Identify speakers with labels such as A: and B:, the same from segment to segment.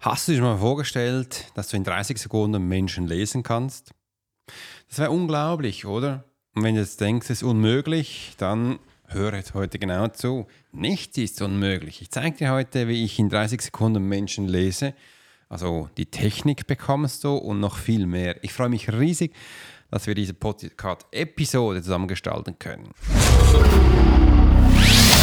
A: Hast du dir mal vorgestellt, dass du in 30 Sekunden Menschen lesen kannst? Das wäre unglaublich, oder? Und wenn du jetzt denkst, es ist unmöglich, dann höre jetzt heute genau zu. Nichts ist unmöglich. Ich zeige dir heute, wie ich in 30 Sekunden Menschen lese. Also die Technik bekommst du und noch viel mehr. Ich freue mich riesig, dass wir diese Podcast-Episode zusammen gestalten können.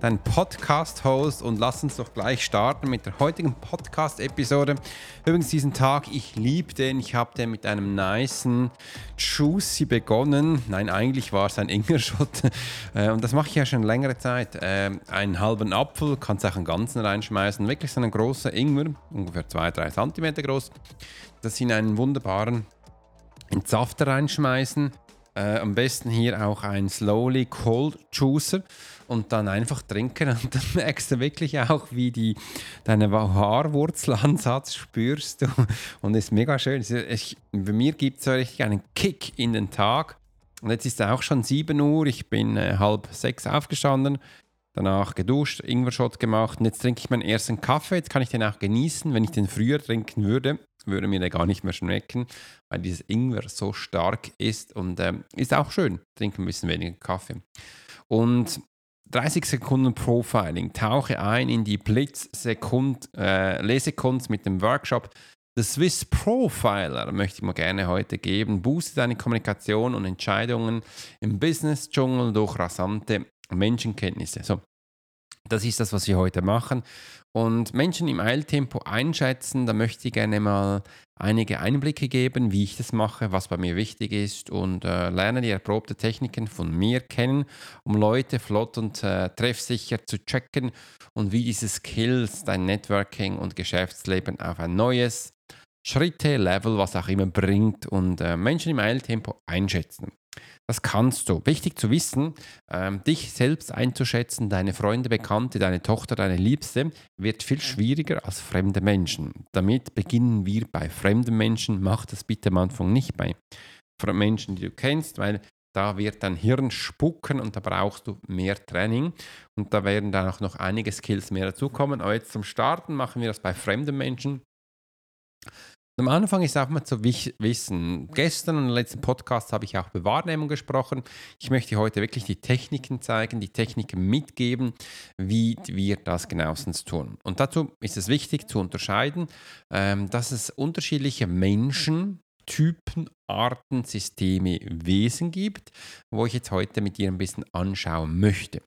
A: dein Podcast-Host und lass uns doch gleich starten mit der heutigen Podcast-Episode. Übrigens diesen Tag, ich liebe den. Ich habe den mit einem niceen Juicy begonnen. Nein, eigentlich war es ein Ingwer-Shot äh, und das mache ich ja schon längere Zeit. Äh, einen halben Apfel, kannst auch einen ganzen reinschmeißen. Wirklich so einen großen Ingwer, ungefähr 2-3 cm groß. Das in einen wunderbaren Entsafter reinschmeißen äh, am besten hier auch ein Slowly Cold Juicer und dann einfach trinken. Und dann merkst du wirklich auch, wie die, deine Haarwurzelansatz spürst du. Und ist mega schön. Ich, bei mir gibt es so richtig einen Kick in den Tag. Und jetzt ist es auch schon 7 Uhr, ich bin äh, halb sechs aufgestanden, danach geduscht, Ingwer-Shot gemacht. Und jetzt trinke ich meinen ersten Kaffee, jetzt kann ich den auch genießen, wenn ich den früher trinken würde würde mir der gar nicht mehr schmecken, weil dieses Ingwer so stark ist. Und ähm, ist auch schön. Trinke ein bisschen weniger Kaffee. Und 30 Sekunden Profiling. Tauche ein in die Blitz-Lesekunst äh, mit dem Workshop. The Swiss Profiler möchte ich mal gerne heute geben. Booste deine Kommunikation und Entscheidungen im Business-Dschungel durch rasante Menschenkenntnisse. So, das ist das, was wir heute machen. Und Menschen im Eiltempo einschätzen, da möchte ich gerne mal einige Einblicke geben, wie ich das mache, was bei mir wichtig ist und äh, lerne die erprobte Techniken von mir kennen, um Leute flott und äh, treffsicher zu checken und wie diese Skills dein Networking und Geschäftsleben auf ein neues Schritte, Level, was auch immer bringt und äh, Menschen im Eiltempo einschätzen. Das kannst du. Wichtig zu wissen, ähm, dich selbst einzuschätzen, deine Freunde, Bekannte, deine Tochter, deine Liebste, wird viel schwieriger als fremde Menschen. Damit beginnen wir bei fremden Menschen. Mach das bitte am Anfang nicht bei Menschen, die du kennst, weil da wird dein Hirn spucken und da brauchst du mehr Training. Und da werden dann auch noch einige Skills mehr dazukommen. Aber jetzt zum Starten machen wir das bei fremden Menschen. Am Anfang ist auch mal zu wissen, gestern und im letzten Podcast habe ich auch über Wahrnehmung gesprochen. Ich möchte heute wirklich die Techniken zeigen, die Techniken mitgeben, wie wir das genauestens tun. Und dazu ist es wichtig zu unterscheiden, ähm, dass es unterschiedliche Menschen, Typen, Arten, Systeme, Wesen gibt, wo ich jetzt heute mit dir ein bisschen anschauen möchte.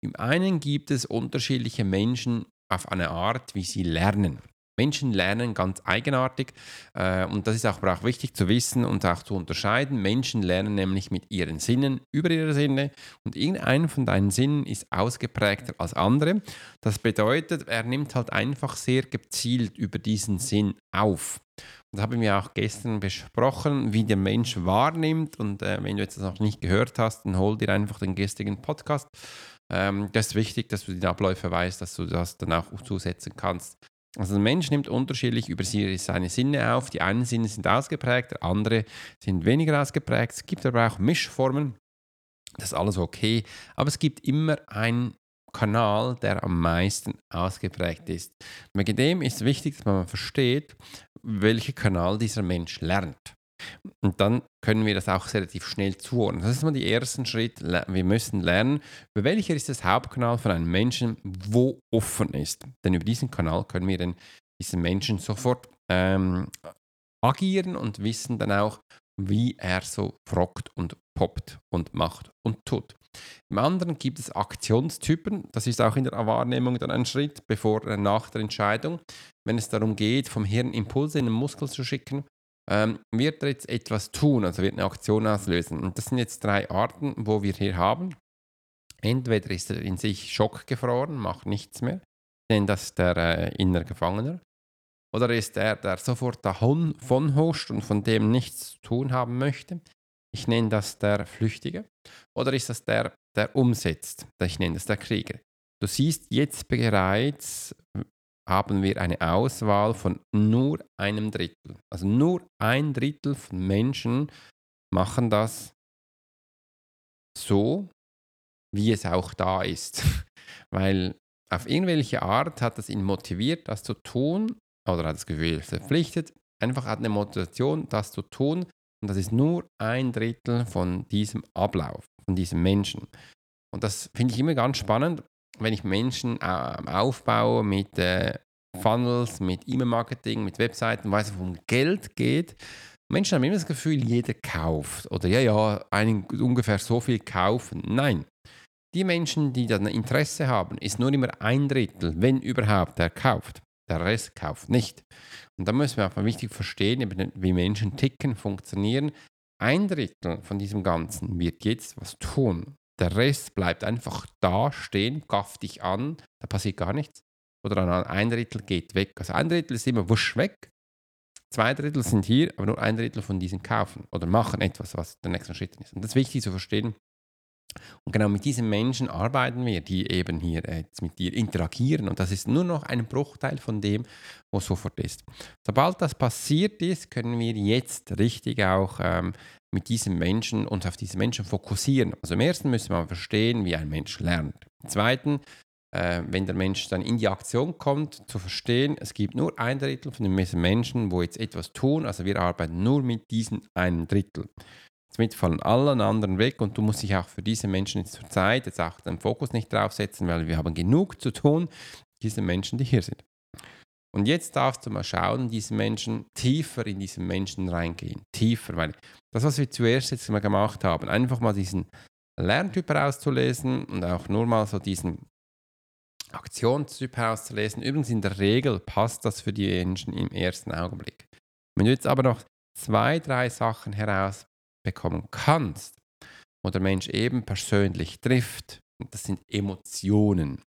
A: Im einen gibt es unterschiedliche Menschen auf eine Art, wie sie lernen. Menschen lernen ganz eigenartig äh, und das ist auch, auch wichtig zu wissen und auch zu unterscheiden. Menschen lernen nämlich mit ihren Sinnen über ihre Sinne und irgendein von deinen Sinnen ist ausgeprägter als andere. Das bedeutet, er nimmt halt einfach sehr gezielt über diesen Sinn auf. Das haben wir auch gestern besprochen, wie der Mensch wahrnimmt. Und äh, wenn du jetzt das noch nicht gehört hast, dann hol dir einfach den gestrigen Podcast. Ähm, das ist wichtig, dass du die Abläufe weißt, dass du das dann auch zusetzen kannst. Also der Mensch nimmt unterschiedlich über seine Sinne auf. Die einen Sinne sind ausgeprägt, andere sind weniger ausgeprägt. Es gibt aber auch Mischformen. Das ist alles okay. Aber es gibt immer einen Kanal, der am meisten ausgeprägt ist. Wegen dem ist wichtig, dass man versteht, welcher Kanal dieser Mensch lernt. Und dann können wir das auch relativ schnell zuordnen. Das ist mal der erste Schritt. Wir müssen lernen, über welcher ist das Hauptkanal von einem Menschen, wo offen ist. Denn über diesen Kanal können wir dann diesen Menschen sofort ähm, agieren und wissen dann auch, wie er so frockt und poppt und macht und tut. Im anderen gibt es Aktionstypen, das ist auch in der Wahrnehmung dann ein Schritt bevor äh, nach der Entscheidung. Wenn es darum geht, vom Hirn Impulse in den Muskel zu schicken, ähm, wird er jetzt etwas tun, also wird eine Aktion auslösen. Und das sind jetzt drei Arten, wo wir hier haben. Entweder ist er in sich schockgefroren, macht nichts mehr, denn das ist der äh, innere Gefangener. Oder ist er, der sofort davon huscht und von dem nichts zu tun haben möchte? Ich nenne das der Flüchtige. Oder ist das der, der umsetzt? Ich nenne das der Krieger. Du siehst jetzt bereits, haben wir eine Auswahl von nur einem Drittel. Also nur ein Drittel von Menschen machen das so, wie es auch da ist. Weil auf irgendwelche Art hat es ihn motiviert, das zu tun, oder hat das Gefühl verpflichtet, einfach hat eine Motivation, das zu tun. Und das ist nur ein Drittel von diesem Ablauf, von diesem Menschen. Und das finde ich immer ganz spannend, wenn ich Menschen äh, aufbaue mit äh, Funnels, mit E-Mail-Marketing, mit Webseiten, weil es um Geld geht. Menschen haben immer das Gefühl, jeder kauft. Oder ja, ja, einen, ungefähr so viel kaufen. Nein. Die Menschen, die dann Interesse haben, ist nur immer ein Drittel, wenn überhaupt, der kauft. Der Rest kauft nicht. Und da müssen wir auch mal wichtig verstehen, wie Menschen ticken, funktionieren. Ein Drittel von diesem Ganzen wird jetzt was tun. Der Rest bleibt einfach da stehen, gafft dich an, da passiert gar nichts. Oder ein Drittel geht weg. Also ein Drittel ist immer wusch weg. Zwei Drittel sind hier, aber nur ein Drittel von diesen kaufen oder machen etwas, was der nächste Schritt ist. Und das ist wichtig zu verstehen, und genau mit diesen Menschen arbeiten wir, die eben hier jetzt mit dir interagieren. Und das ist nur noch ein Bruchteil von dem, was sofort ist. Sobald das passiert ist, können wir jetzt richtig auch ähm, mit diesen Menschen uns auf diese Menschen fokussieren. Also im ersten müssen wir verstehen, wie ein Mensch lernt. Im zweiten, äh, wenn der Mensch dann in die Aktion kommt, zu verstehen, es gibt nur ein Drittel von den Menschen, wo jetzt etwas tun. Also wir arbeiten nur mit diesen einem Drittel. Somit fallen allen anderen weg und du musst dich auch für diese Menschen jetzt zur Zeit jetzt auch den Fokus nicht draufsetzen, weil wir haben genug zu tun, diese Menschen, die hier sind. Und jetzt darfst du mal schauen, diese Menschen tiefer in diesen Menschen reingehen. Tiefer, weil das, was wir zuerst jetzt mal gemacht haben, einfach mal diesen Lerntyp herauszulesen und auch nur mal so diesen Aktionstyp herauszulesen. Übrigens in der Regel passt das für die Menschen im ersten Augenblick. Wenn du jetzt aber noch zwei, drei Sachen heraus bekommen kannst oder Mensch eben persönlich trifft, das sind Emotionen,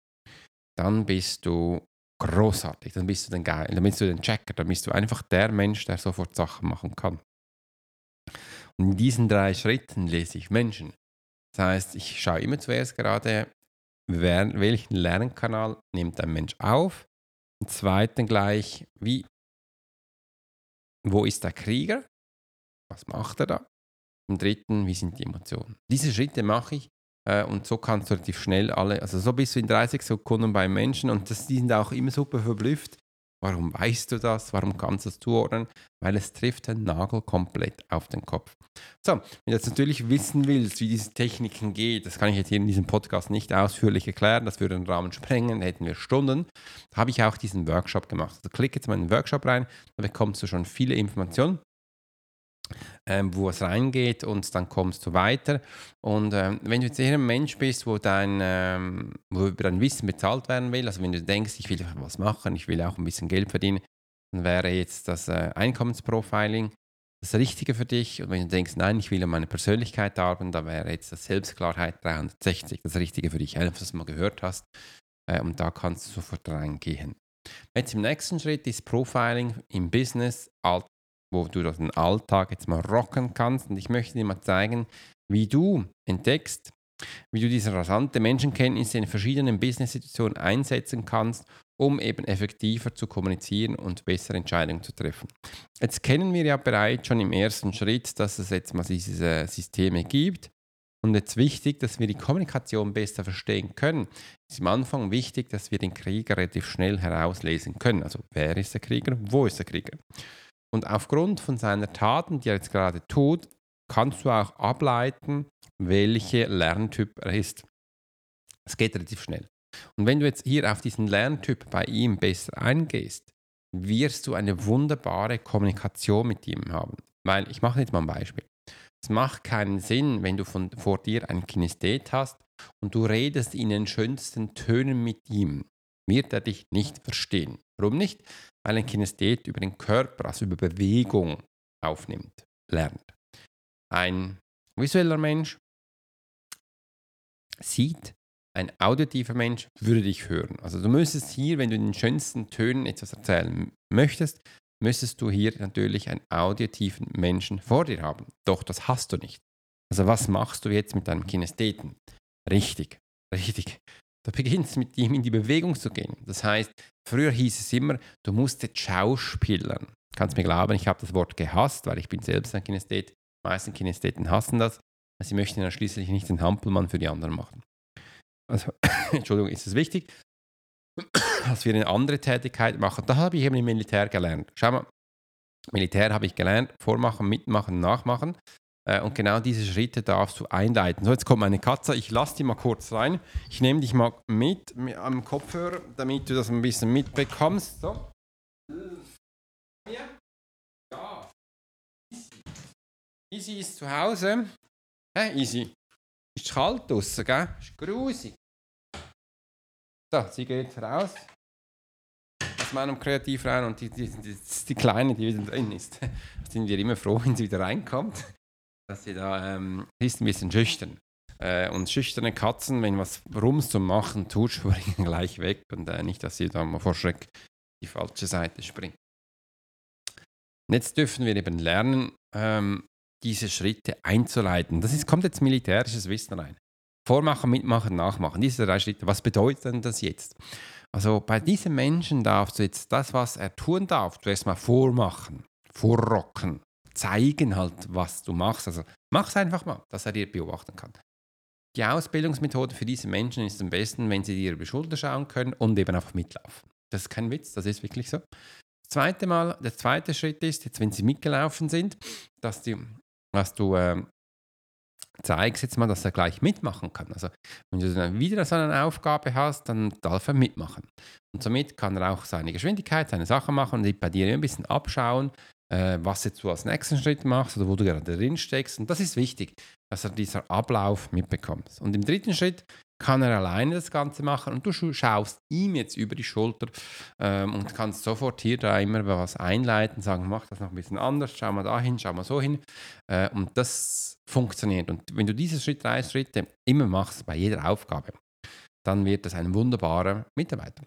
A: dann bist du großartig, dann bist du den Geil, dann bist du den Checker, dann bist du einfach der Mensch, der sofort Sachen machen kann. Und in diesen drei Schritten lese ich Menschen. Das heißt, ich schaue immer zuerst gerade, wer, welchen Lernkanal nimmt ein Mensch auf. Im zweiten gleich, wie, wo ist der Krieger? Was macht er da? Im dritten, wie sind die Emotionen? Diese Schritte mache ich äh, und so kannst du relativ schnell alle, also so bist du in 30 Sekunden beim Menschen und das, die sind auch immer super verblüfft. Warum weißt du das? Warum kannst du das zuordnen? Weil es trifft den Nagel komplett auf den Kopf. So, wenn du jetzt natürlich wissen willst, wie diese Techniken geht, das kann ich jetzt hier in diesem Podcast nicht ausführlich erklären, das würde den Rahmen sprengen, hätten wir Stunden. Da habe ich auch diesen Workshop gemacht. Also klick jetzt mal in den Workshop rein, da bekommst du schon viele Informationen ähm, wo es reingeht und dann kommst du weiter. Und ähm, wenn du jetzt eher ein Mensch bist, wo dein, ähm, wo über dein Wissen bezahlt werden will, also wenn du denkst, ich will was machen, ich will auch ein bisschen Geld verdienen, dann wäre jetzt das äh, Einkommensprofiling das Richtige für dich. Und wenn du denkst, nein, ich will an meiner Persönlichkeit arbeiten, dann wäre jetzt das Selbstklarheit 360 das Richtige für dich. Einfach, dass du mal gehört hast. Äh, und da kannst du sofort reingehen. Jetzt im nächsten Schritt ist Profiling im Business wo du den Alltag jetzt mal rocken kannst. Und ich möchte dir mal zeigen, wie du entdeckst, wie du diese rasante Menschenkenntnisse in verschiedenen Business-Situationen einsetzen kannst, um eben effektiver zu kommunizieren und bessere Entscheidungen zu treffen. Jetzt kennen wir ja bereits schon im ersten Schritt, dass es jetzt mal diese Systeme gibt. Und jetzt wichtig, dass wir die Kommunikation besser verstehen können. Es ist am Anfang wichtig, dass wir den Krieger relativ schnell herauslesen können. Also wer ist der Krieger, wo ist der Krieger? Und aufgrund von seiner Taten, die er jetzt gerade tut, kannst du auch ableiten, welcher Lerntyp er ist. Es geht relativ schnell. Und wenn du jetzt hier auf diesen Lerntyp bei ihm besser eingehst, wirst du eine wunderbare Kommunikation mit ihm haben. Weil ich mache jetzt mal ein Beispiel. Es macht keinen Sinn, wenn du von, vor dir einen Kinesthet hast und du redest in den schönsten Tönen mit ihm, wird er dich nicht verstehen. Warum nicht? Weil ein Kinesthet über den Körper, also über Bewegung aufnimmt, lernt. Ein visueller Mensch sieht, ein auditiver Mensch würde dich hören. Also du müsstest hier, wenn du in den schönsten Tönen etwas erzählen möchtest, müsstest du hier natürlich einen auditiven Menschen vor dir haben. Doch das hast du nicht. Also was machst du jetzt mit deinem Kinestheten? Richtig, richtig. Du beginnst mit ihm in die Bewegung zu gehen. Das heißt, früher hieß es immer, du musst jetzt schauspielern. Kannst mir glauben, ich habe das Wort gehasst, weil ich bin selbst ein Kinesthet. Die meisten Kinestheten hassen das. Sie möchten ja schließlich nicht den Hampelmann für die anderen machen. Also, Entschuldigung, ist es wichtig, dass wir eine andere Tätigkeit machen. Da habe ich eben im Militär gelernt. Schau mal, Militär habe ich gelernt, vormachen, mitmachen, nachmachen. Äh, und genau diese Schritte darfst du einleiten. So, jetzt kommt meine Katze. Ich lasse die mal kurz rein. Ich nehme dich mal mit, mit am Kopfhörer, damit du das ein bisschen mitbekommst. So. Ja. Easy ist zu Hause. Hä, Easy? Ist kalt draußen, gell? Ist grusig. So, sie geht raus aus meinem Kreativraum und die, die, die, die Kleine, die wieder drin ist, sind wir immer froh, wenn sie wieder reinkommt, dass sie da, ähm, ist ein bisschen schüchtern. Äh, und schüchterne Katzen, wenn was Rums zum Machen tut, springen gleich weg und äh, nicht, dass sie da mal vor Schreck die falsche Seite springt. Und jetzt dürfen wir eben lernen, ähm, diese Schritte einzuleiten. Das ist, kommt jetzt militärisches Wissen rein. Vormachen, mitmachen, nachmachen. Diese drei Schritte. Was bedeutet denn das jetzt? Also bei diesem Menschen darfst du jetzt das, was er tun darf, du erstmal vormachen, vorrocken, zeigen halt, was du machst. Also mach es einfach mal, dass er dir beobachten kann. Die Ausbildungsmethode für diese Menschen ist am besten, wenn sie dir über die Schulter schauen können und eben einfach mitlaufen. Das ist kein Witz, das ist wirklich so. Das zweite Mal, der zweite Schritt ist, jetzt wenn sie mitgelaufen sind, dass, die, dass du äh, zeigst jetzt mal, dass er gleich mitmachen kann. Also wenn du dann wieder so eine Aufgabe hast, dann darf er mitmachen. Und somit kann er auch seine Geschwindigkeit, seine Sachen machen und bei dir ein bisschen abschauen, äh, was jetzt du als nächsten Schritt machst oder wo du gerade drin steckst. Und das ist wichtig, dass er dieser Ablauf mitbekommt. Und im dritten Schritt kann er alleine das Ganze machen und du schaust ihm jetzt über die Schulter ähm, und kannst sofort hier da immer was einleiten, sagen, mach das noch ein bisschen anders, schau mal dahin, schau mal so hin. Äh, und das funktioniert. Und wenn du diese Schritt, drei Schritte immer machst bei jeder Aufgabe, dann wird das ein wunderbarer Mitarbeiter.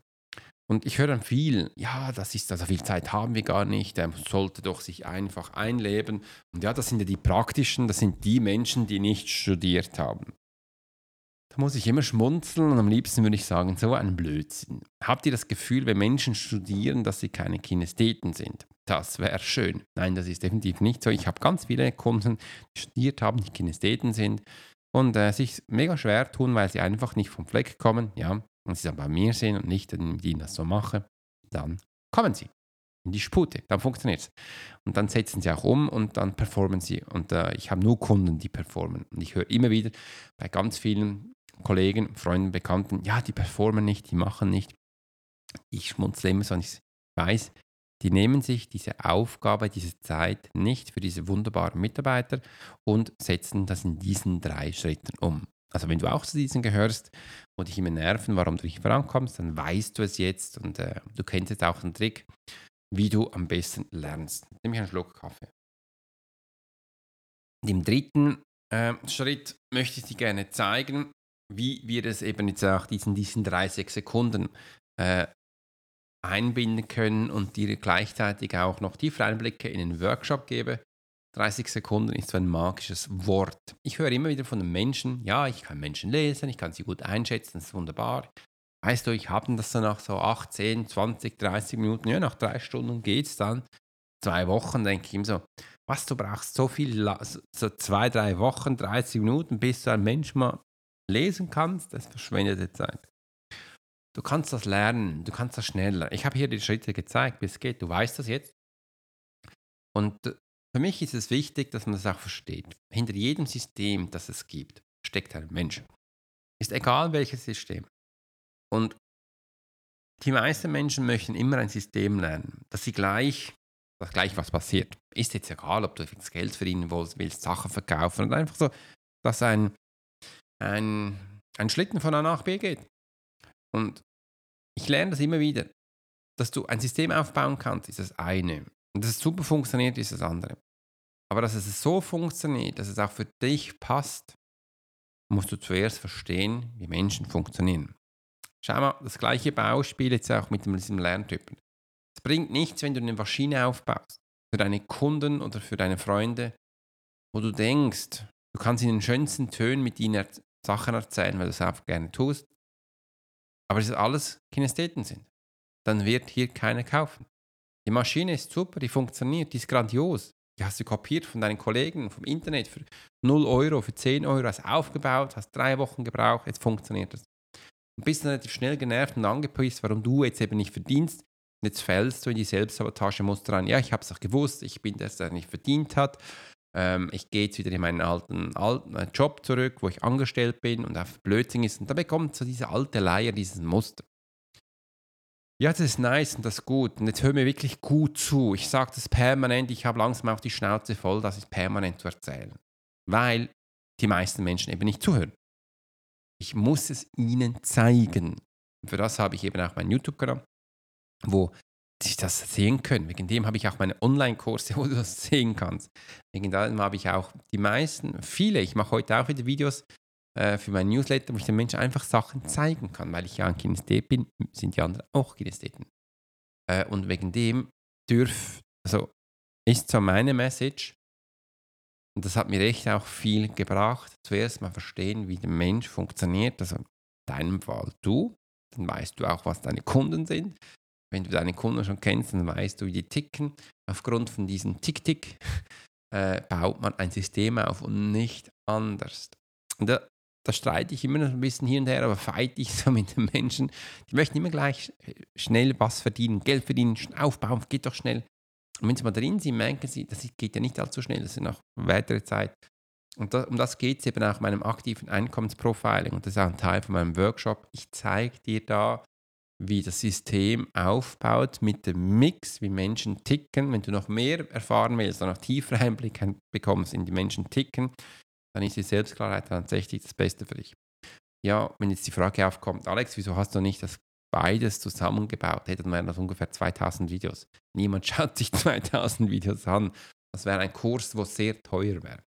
A: Und ich höre dann viel, ja, das ist, also viel Zeit haben wir gar nicht, er sollte doch sich einfach einleben. Und ja, das sind ja die praktischen, das sind die Menschen, die nicht studiert haben. Da muss ich immer schmunzeln und am liebsten würde ich sagen, so ein Blödsinn. Habt ihr das Gefühl, wenn Menschen studieren, dass sie keine Kinestheten sind? Das wäre schön. Nein, das ist definitiv nicht so. Ich habe ganz viele Kunden, die studiert haben, die Kinestheten sind und äh, sich mega schwer tun, weil sie einfach nicht vom Fleck kommen. Ja, und sie dann bei mir sehen und nicht, mit ihnen das so mache, dann kommen sie in die Spute, dann funktioniert es. Und dann setzen sie auch um und dann performen sie. Und äh, ich habe nur Kunden, die performen. Und ich höre immer wieder bei ganz vielen Kollegen, Freunden, Bekannten, ja, die performen nicht, die machen nicht. Ich schmunzle immer so und ich weiß, die nehmen sich diese Aufgabe, diese Zeit nicht für diese wunderbaren Mitarbeiter und setzen das in diesen drei Schritten um. Also wenn du auch zu diesen gehörst und dich immer nerven, warum du nicht vorankommst, dann weißt du es jetzt und äh, du kennst jetzt auch den Trick, wie du am besten lernst. Nimm einen Schluck Kaffee. Im dritten äh, Schritt möchte ich dir gerne zeigen, wie wir es eben jetzt auch diesen, diesen 30 Sekunden äh, einbinden können und dir gleichzeitig auch noch tiefer Einblicke in den Workshop gebe. 30 Sekunden ist so ein magisches Wort. Ich höre immer wieder von den Menschen, ja, ich kann Menschen lesen, ich kann sie gut einschätzen, das ist wunderbar. Weißt du, ich habe das dann nach so 8, 10, 20, 30 Minuten, ja, nach drei Stunden geht es dann. Zwei Wochen denke ich ihm so, was du brauchst, so viel, so zwei, drei Wochen, 30 Minuten, bis du ein Mensch mal lesen kannst, das verschwendete Zeit. Du kannst das lernen, du kannst das schneller. Ich habe hier die Schritte gezeigt, wie es geht. Du weißt das jetzt. Und für mich ist es wichtig, dass man das auch versteht. Hinter jedem System, das es gibt, steckt ein Mensch. Ist egal welches System. Und die meisten Menschen möchten immer ein System lernen, das sie gleich das gleiche, was passiert. Ist jetzt egal, ob du das Geld verdienen willst, willst Sachen verkaufen oder einfach so, dass ein, ein, ein Schlitten von A nach B geht. Und ich lerne das immer wieder, dass du ein System aufbauen kannst, ist das eine. Und dass es super funktioniert, ist das andere. Aber dass es so funktioniert, dass es auch für dich passt, musst du zuerst verstehen, wie Menschen funktionieren. Schau mal, das gleiche Beispiel jetzt auch mit diesem Lerntypen. Es bringt nichts, wenn du eine Maschine aufbaust, für deine Kunden oder für deine Freunde, wo du denkst, du kannst in den schönsten Tönen mit ihnen Sachen erzählen, weil du es auch gerne tust, aber es alles Kinestheten sind. Dann wird hier keiner kaufen. Die Maschine ist super, die funktioniert, die ist grandios. Die hast du kopiert von deinen Kollegen vom Internet für 0 Euro, für 10 Euro, hast aufgebaut, hast drei Wochen gebraucht, jetzt funktioniert das. Und bist dann relativ schnell genervt und angepisst, warum du jetzt eben nicht verdienst. Und jetzt fällst du in die Selbstsabotage-Muster rein. Ja, ich habe es auch gewusst, ich bin der, der nicht verdient hat. Ähm, ich gehe jetzt wieder in meinen alten, alten äh, Job zurück, wo ich angestellt bin und auf Blödsinn ist. Und da bekommt so diese alte Leier dieses Muster. Ja, das ist nice und das ist gut. Und jetzt hör mir wirklich gut zu. Ich sage das permanent, ich habe langsam auch die Schnauze voll, das ist permanent zu erzählen. Weil die meisten Menschen eben nicht zuhören. Ich muss es ihnen zeigen. Und für das habe ich eben auch meinen YouTube-Kanal, wo sie das sehen können. Wegen dem habe ich auch meine Online-Kurse, wo du das sehen kannst. Wegen dem habe ich auch die meisten, viele, ich mache heute auch wieder Videos, äh, für mein Newsletter, wo ich den Menschen einfach Sachen zeigen kann, weil ich ja ein Kinesthet bin, sind die anderen auch Kinestheten. Äh, und wegen dem dürf, also ist so meine Message, und das hat mir echt auch viel gebracht, zuerst mal verstehen, wie der Mensch funktioniert, also in deinem Fall du, dann weißt du auch, was deine Kunden sind. Wenn du deine Kunden schon kennst, dann weißt du, wie die ticken. Aufgrund von diesem Tick-Tick äh, baut man ein System auf und nicht anders. Und da, da streite ich immer noch ein bisschen hier und her, aber fight ich so mit den Menschen. Die möchten immer gleich schnell was verdienen, Geld verdienen, aufbauen, geht doch schnell. Und wenn sie mal drin sind, merken sie, das geht ja nicht allzu schnell, das ist noch weitere Zeit. Und das, um das geht es eben auch in meinem aktiven Einkommensprofiling und das ist auch ein Teil von meinem Workshop. Ich zeige dir da, wie das System aufbaut mit dem Mix, wie Menschen ticken. Wenn du noch mehr erfahren willst, noch tiefer Einblick bekommst in die Menschen ticken, dann ist die Selbstklarheit tatsächlich das Beste für dich. Ja, wenn jetzt die Frage aufkommt, Alex, wieso hast du nicht das beides zusammengebaut? Hätten wir das ungefähr 2000 Videos. Niemand schaut sich 2000 Videos an. Das wäre ein Kurs, wo sehr teuer wäre.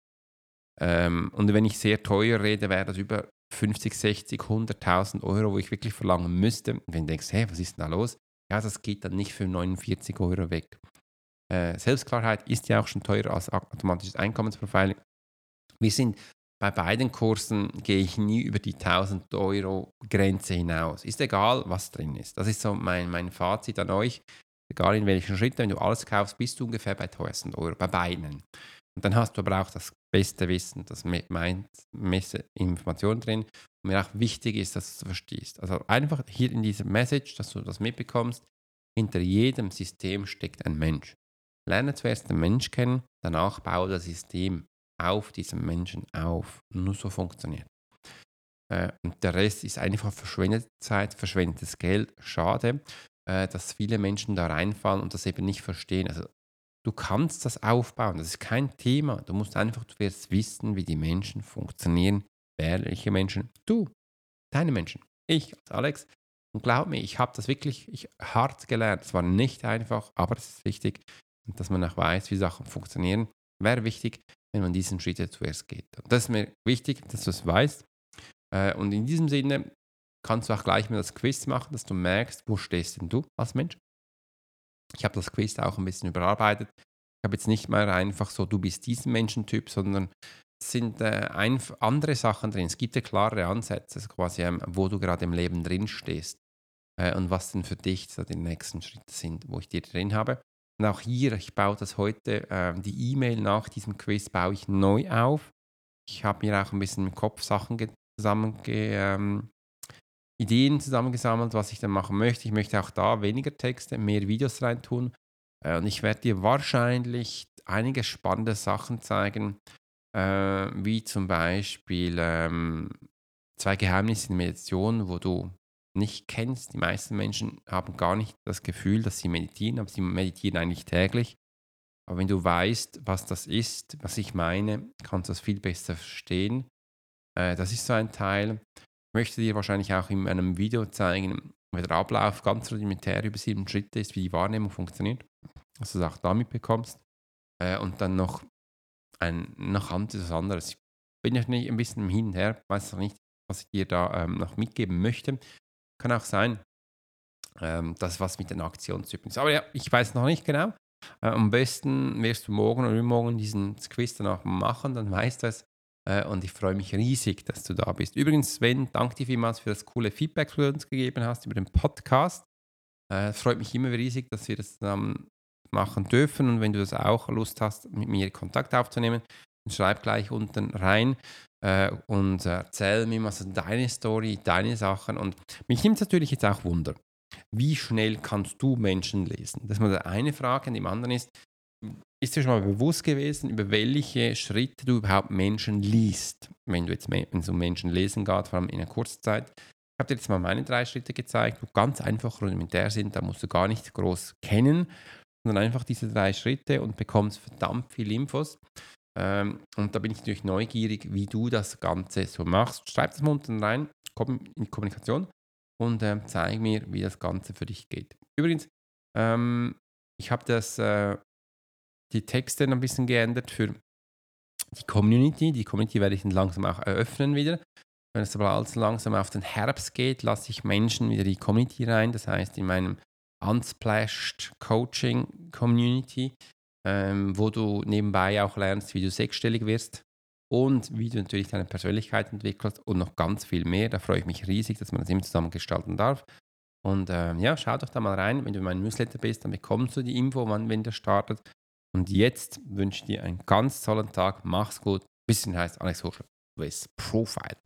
A: Ähm, und wenn ich sehr teuer rede, wäre das über 50, 60, 100.000 Euro, wo ich wirklich verlangen müsste. Und wenn du denkst, hey, was ist denn da los? Ja, das geht dann nicht für 49 Euro weg. Äh, Selbstklarheit ist ja auch schon teurer als automatisches Einkommensprofiling. Wir sind bei beiden Kursen gehe ich nie über die 1000 Euro Grenze hinaus. Ist egal, was drin ist. Das ist so mein, mein Fazit an euch. Egal in welchen Schritten, wenn du alles kaufst, bist du ungefähr bei 1000 Euro, bei beiden. Und dann hast du aber auch das beste Wissen, das meint Messe Information drin. Und mir auch wichtig ist, dass du es verstehst. Also einfach hier in dieser Message, dass du das mitbekommst, hinter jedem System steckt ein Mensch. Lerne zuerst den Mensch kennen, danach baue das System auf diesem Menschen auf. Nur so funktioniert. Äh, und der Rest ist einfach verschwendete Zeit, verschwendetes Geld. Schade, äh, dass viele Menschen da reinfallen und das eben nicht verstehen. Also du kannst das aufbauen, das ist kein Thema. Du musst einfach zuerst wissen, wie die Menschen funktionieren. Welche Menschen? Du, deine Menschen. Ich Alex. Und glaub mir, ich habe das wirklich ich, hart gelernt. Es war nicht einfach, aber es ist wichtig, dass man auch weiß, wie Sachen funktionieren. Wäre wichtig, wenn man diesen Schritt zuerst geht. Und das ist mir wichtig, dass du es weißt. Äh, und in diesem Sinne kannst du auch gleich mal das Quiz machen, dass du merkst, wo stehst denn du als Mensch. Ich habe das Quiz auch ein bisschen überarbeitet. Ich habe jetzt nicht mehr einfach so, du bist diesen Menschentyp, sondern es sind äh, andere Sachen drin. Es gibt ja klare Ansätze, also quasi, ähm, wo du gerade im Leben drin stehst äh, und was denn für dich so die nächsten Schritte sind, wo ich dir drin habe. Und auch hier, ich baue das heute, äh, die E-Mail nach diesem Quiz baue ich neu auf. Ich habe mir auch ein bisschen im Kopf Sachen zusammenge, ähm, Ideen zusammengesammelt, was ich dann machen möchte. Ich möchte auch da weniger Texte, mehr Videos reintun. Äh, und ich werde dir wahrscheinlich einige spannende Sachen zeigen, äh, wie zum Beispiel ähm, zwei Geheimnisse in Meditation, wo du nicht kennst. Die meisten Menschen haben gar nicht das Gefühl, dass sie meditieren, aber sie meditieren eigentlich täglich. Aber wenn du weißt, was das ist, was ich meine, kannst du das viel besser verstehen. Äh, das ist so ein Teil. Ich möchte dir wahrscheinlich auch in einem Video zeigen, wie der Ablauf ganz rudimentär über sieben Schritte ist, wie die Wahrnehmung funktioniert, dass du es auch damit bekommst. Äh, und dann noch ein noch etwas anderes. Ich bin ja nicht ein bisschen hin und her, weiß noch nicht, was ich dir da ähm, noch mitgeben möchte. Kann auch sein, ähm, dass was mit den Aktionstypen ist. Aber ja, ich weiß noch nicht genau. Äh, am besten wirst du morgen oder übermorgen diesen Quiz danach machen, dann weißt du es. Äh, und ich freue mich riesig, dass du da bist. Übrigens, Sven, danke dir vielmals für das coole Feedback, das du uns gegeben hast über den Podcast. Äh, es freut mich immer riesig, dass wir das zusammen machen dürfen. Und wenn du das auch Lust hast, mit mir Kontakt aufzunehmen, dann schreib gleich unten rein äh, und erzähl mir mal so deine Story, deine Sachen. Und mich nimmt es natürlich jetzt auch Wunder. Wie schnell kannst du Menschen lesen? Das ist mal eine Frage. Und die andere ist, ist dir schon mal bewusst gewesen, über welche Schritte du überhaupt Menschen liest, wenn du jetzt wenn es um Menschen lesen geht, vor allem in einer kurzen Zeit. Ich habe dir jetzt mal meine drei Schritte gezeigt, die ganz einfach rudimentär sind, da musst du gar nicht groß kennen, sondern einfach diese drei Schritte und bekommst verdammt viel Infos. Ähm, und da bin ich natürlich neugierig, wie du das Ganze so machst. Schreib das mal unten rein, komm in die Kommunikation und äh, zeig mir, wie das Ganze für dich geht. Übrigens, ähm, ich habe äh, die Texte ein bisschen geändert für die Community. Die Community werde ich dann langsam auch eröffnen wieder. Wenn es aber allzu langsam auf den Herbst geht, lasse ich Menschen wieder die Community rein. Das heißt, in meinem Unsplashed Coaching Community, ähm, wo du nebenbei auch lernst, wie du sechsstellig wirst und wie du natürlich deine Persönlichkeit entwickelst und noch ganz viel mehr. Da freue ich mich riesig, dass man das immer zusammen gestalten darf. Und ähm, ja, schau doch da mal rein. Wenn du in meinem Newsletter bist, dann bekommst du die Info, wann, wenn der startet. Und jetzt wünsche ich dir einen ganz tollen Tag. Mach's gut. Bisschen heißt Alex Hochschel with Profile.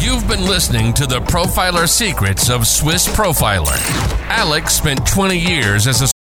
B: You've been listening to the Profiler Secrets of Swiss Profiler. Alex spent 20 years as a